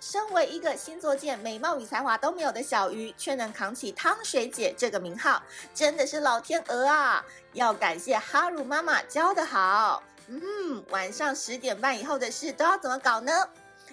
身为一个星座界美貌与才华都没有的小鱼，却能扛起汤水姐这个名号，真的是老天鹅啊！要感谢哈鲁妈妈教得好。嗯，晚上十点半以后的事都要怎么搞呢？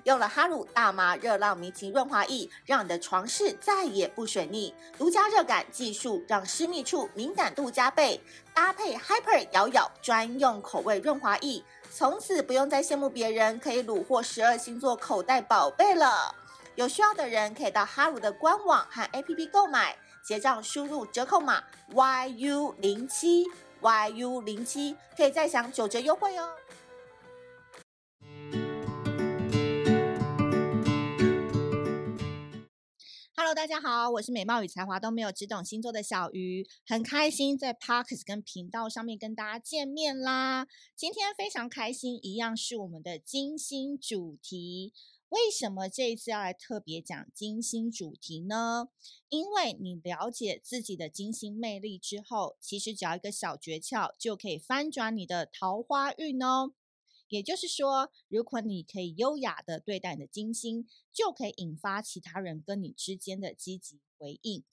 用了哈鲁大麻热浪迷情润滑液，让你的床事再也不水逆。独家热感技术让私密处敏感度加倍，搭配 Hyper 咬咬专用口味润滑液，从此不用再羡慕别人可以虏获十二星座口袋宝贝了。有需要的人可以到哈鲁的官网和 APP 购买，结账输入折扣码 YU 零七 YU 零七，可以再享九折优惠哦。Hello，大家好，我是美貌与才华都没有，只懂星座的小鱼，很开心在 Podcast 跟频道上面跟大家见面啦。今天非常开心，一样是我们的金星主题。为什么这一次要来特别讲金星主题呢？因为你了解自己的金星魅力之后，其实只要一个小诀窍，就可以翻转你的桃花运哦。也就是说，如果你可以优雅的对待你的金星，就可以引发其他人跟你之间的积极回应。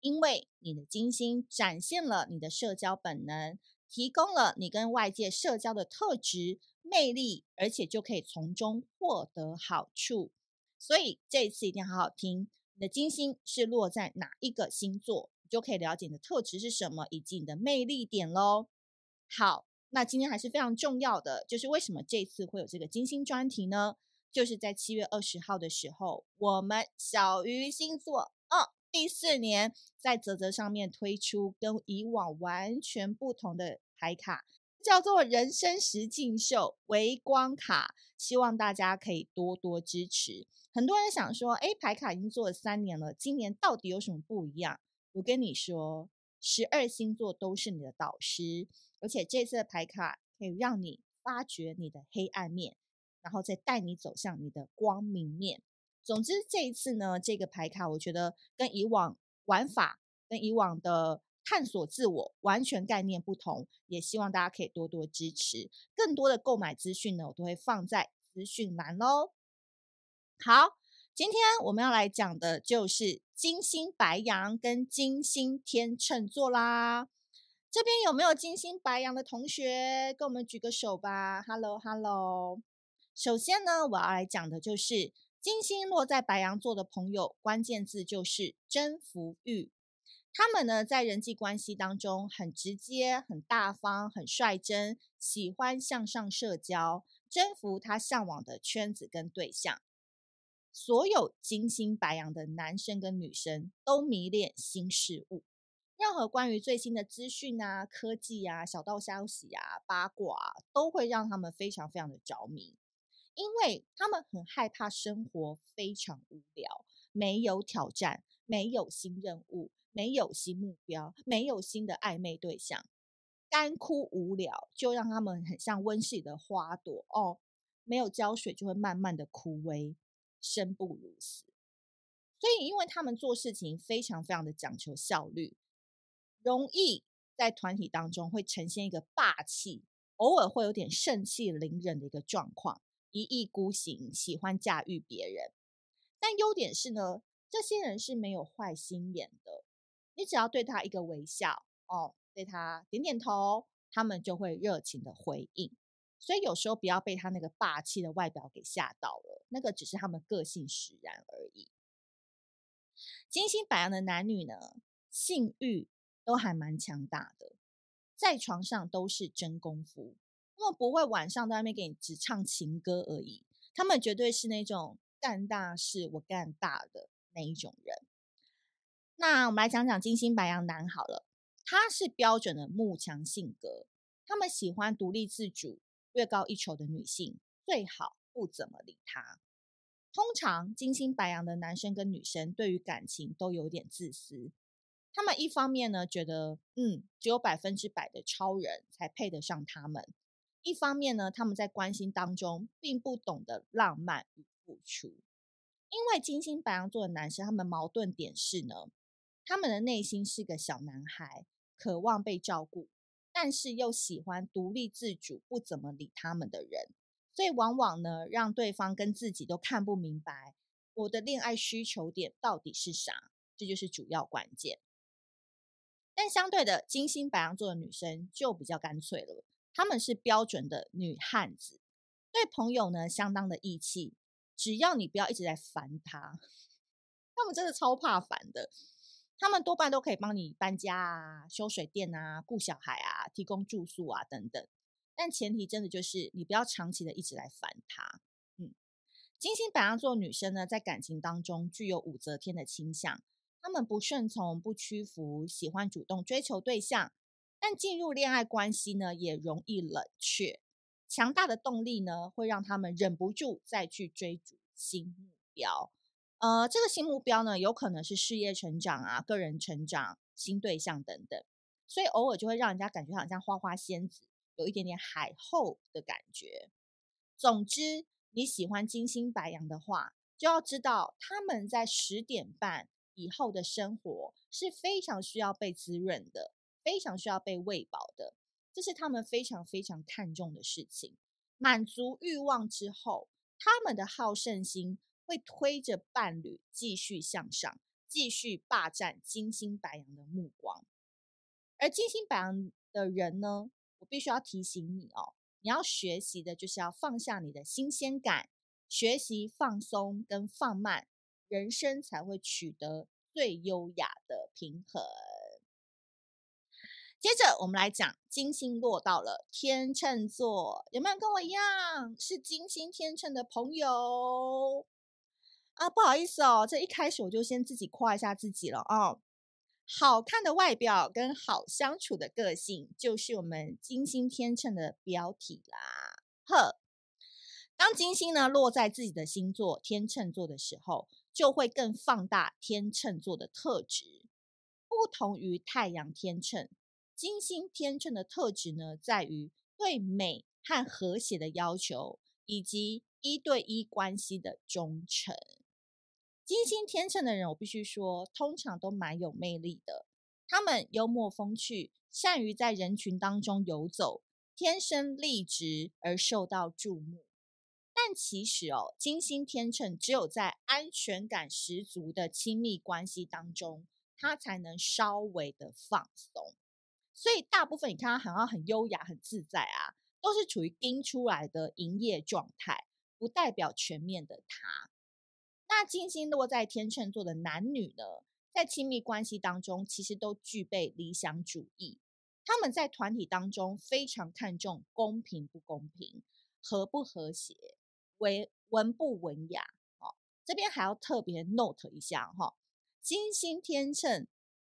因为你的金星展现了你的社交本能，提供了你跟外界社交的特质、魅力，而且就可以从中获得好处。所以这一次一定要好好听，你的金星是落在哪一个星座，你就可以了解你的特质是什么，以及你的魅力点喽。好。那今天还是非常重要的，就是为什么这次会有这个金星专题呢？就是在七月二十号的时候，我们小鱼星座哦，第四年在泽泽上面推出跟以往完全不同的牌卡，叫做人生实境秀微光卡，希望大家可以多多支持。很多人想说，哎，牌卡已经做了三年了，今年到底有什么不一样？我跟你说，十二星座都是你的导师。而且这次的牌卡可以让你发掘你的黑暗面，然后再带你走向你的光明面。总之，这一次呢，这个牌卡我觉得跟以往玩法、跟以往的探索自我完全概念不同，也希望大家可以多多支持。更多的购买资讯呢，我都会放在资讯栏喽。好，今天我们要来讲的就是金星白羊跟金星天秤座啦。这边有没有金星白羊的同学？跟我们举个手吧。Hello，Hello。首先呢，我要来讲的就是金星落在白羊座的朋友，关键字就是征服欲。他们呢，在人际关系当中很直接、很大方、很率真，喜欢向上社交，征服他向往的圈子跟对象。所有金星白羊的男生跟女生都迷恋新事物。任何关于最新的资讯啊、科技啊、小道消息啊、八卦啊，都会让他们非常非常的着迷，因为他们很害怕生活非常无聊，没有挑战，没有新任务，没有新目标，没有新的暧昧对象，干枯无聊，就让他们很像温室里的花朵哦，没有浇水就会慢慢的枯萎，生不如死。所以，因为他们做事情非常非常的讲求效率。容易在团体当中会呈现一个霸气，偶尔会有点盛气凌人的一个状况，一意孤行，喜欢驾驭别人。但优点是呢，这些人是没有坏心眼的。你只要对他一个微笑，哦，对他点点头，他们就会热情的回应。所以有时候不要被他那个霸气的外表给吓到了，那个只是他们个性使然而已。金星白羊的男女呢，性欲。都还蛮强大的，在床上都是真功夫。他们不会晚上在外面给你只唱情歌而已，他们绝对是那种干大事我干大的那一种人。那我们来讲讲金星白羊男好了，他是标准的慕强性格，他们喜欢独立自主、略高一筹的女性，最好不怎么理他。通常金星白羊的男生跟女生对于感情都有点自私。他们一方面呢，觉得嗯，只有百分之百的超人才配得上他们；一方面呢，他们在关心当中并不懂得浪漫与付出。因为金星白羊座的男生，他们矛盾点是呢，他们的内心是个小男孩，渴望被照顾，但是又喜欢独立自主、不怎么理他们的人，所以往往呢，让对方跟自己都看不明白，我的恋爱需求点到底是啥？这就是主要关键。但相对的，金星白羊座的女生就比较干脆了，她们是标准的女汉子，对朋友呢相当的义气，只要你不要一直在烦她，她们真的超怕烦的。他们多半都可以帮你搬家啊、修水电啊、顾小孩啊、提供住宿啊等等，但前提真的就是你不要长期的一直来烦他。嗯，金星白羊座女生呢，在感情当中具有武则天的倾向，他们不顺从、不屈服，喜欢主动追求对象，但进入恋爱关系呢，也容易冷却。强大的动力呢，会让他们忍不住再去追逐新目标。呃，这个新目标呢，有可能是事业成长啊、个人成长、新对象等等，所以偶尔就会让人家感觉好像花花仙子，有一点点海后的感觉。总之，你喜欢金星白羊的话，就要知道他们在十点半以后的生活是非常需要被滋润的，非常需要被喂饱的，这是他们非常非常看重的事情。满足欲望之后，他们的好胜心。会推着伴侣继续向上，继续霸占金星白羊的目光。而金星白羊的人呢，我必须要提醒你哦，你要学习的就是要放下你的新鲜感，学习放松跟放慢，人生才会取得最优雅的平衡。接着，我们来讲金星落到了天秤座，有没有跟我一样是金星天秤的朋友？啊，不好意思哦，这一开始我就先自己夸一下自己了哦。好看的外表跟好相处的个性，就是我们金星天秤的标题啦。呵，当金星呢落在自己的星座天秤座的时候，就会更放大天秤座的特质。不同于太阳天秤，金星天秤的特质呢，在于对美和和谐的要求，以及一对一关系的忠诚。金星天秤的人，我必须说，通常都蛮有魅力的。他们幽默风趣，善于在人群当中游走，天生丽质而受到注目。但其实哦，金星天秤只有在安全感十足的亲密关系当中，他才能稍微的放松。所以大部分你看他好像很优雅、很自在啊，都是处于盯出来的营业状态，不代表全面的他。那金星落在天秤座的男女呢，在亲密关系当中，其实都具备理想主义。他们在团体当中非常看重公平不公平、和不和谐、文文不文雅。哦，这边还要特别 note 一下哈、哦，金星天秤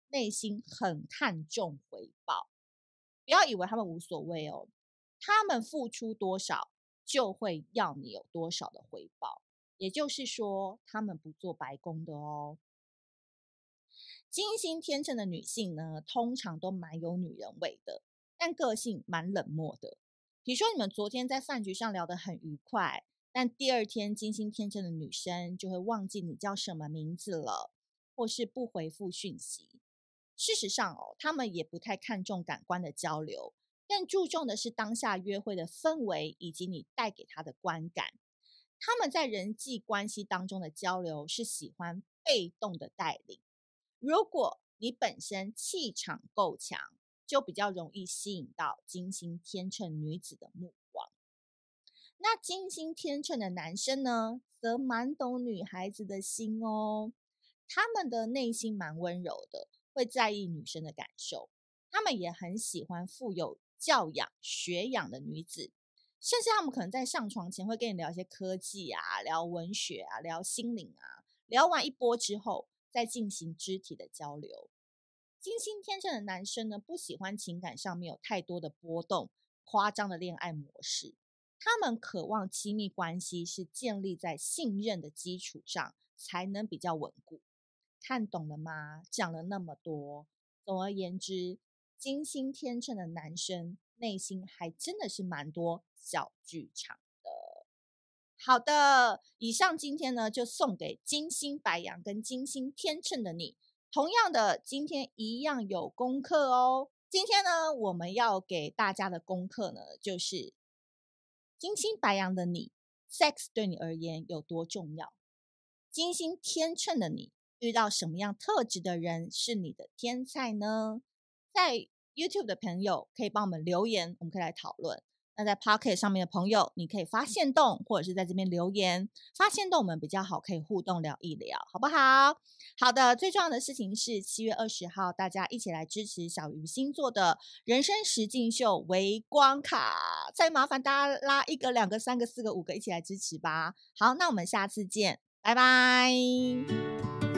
内心很看重回报，不要以为他们无所谓哦，他们付出多少，就会要你有多少的回报。也就是说，他们不做白工的哦。金星天秤的女性呢，通常都蛮有女人味的，但个性蛮冷漠的。比如说，你们昨天在饭局上聊得很愉快，但第二天金星天秤的女生就会忘记你叫什么名字了，或是不回复讯息。事实上哦，他们也不太看重感官的交流，更注重的是当下约会的氛围以及你带给他的观感。他们在人际关系当中的交流是喜欢被动的带领。如果你本身气场够强，就比较容易吸引到金星天秤女子的目光。那金星天秤的男生呢，则蛮懂女孩子的心哦。他们的内心蛮温柔的，会在意女生的感受。他们也很喜欢富有教养学养的女子。甚至他们可能在上床前会跟你聊一些科技啊，聊文学啊，聊心灵啊。聊完一波之后，再进行肢体的交流。金星天秤的男生呢，不喜欢情感上面有太多的波动、夸张的恋爱模式。他们渴望亲密关系是建立在信任的基础上，才能比较稳固。看懂了吗？讲了那么多，总而言之，金星天秤的男生内心还真的是蛮多。小剧场的，好的，以上今天呢就送给金星白羊跟金星天秤的你。同样的，今天一样有功课哦。今天呢，我们要给大家的功课呢，就是金星白羊的你，sex 对你而言有多重要？金星天秤的你，遇到什么样特质的人是你的天菜呢？在 YouTube 的朋友可以帮我们留言，我们可以来讨论。那在 Pocket 上面的朋友，你可以发现动，或者是在这边留言。发现动我们比较好，可以互动聊一聊，好不好？好的，最重要的事情是七月二十号，大家一起来支持小鱼星座的人生实境秀微光卡。再麻烦大家拉一个、两个、三个、四个、五个，一起来支持吧。好，那我们下次见，拜拜。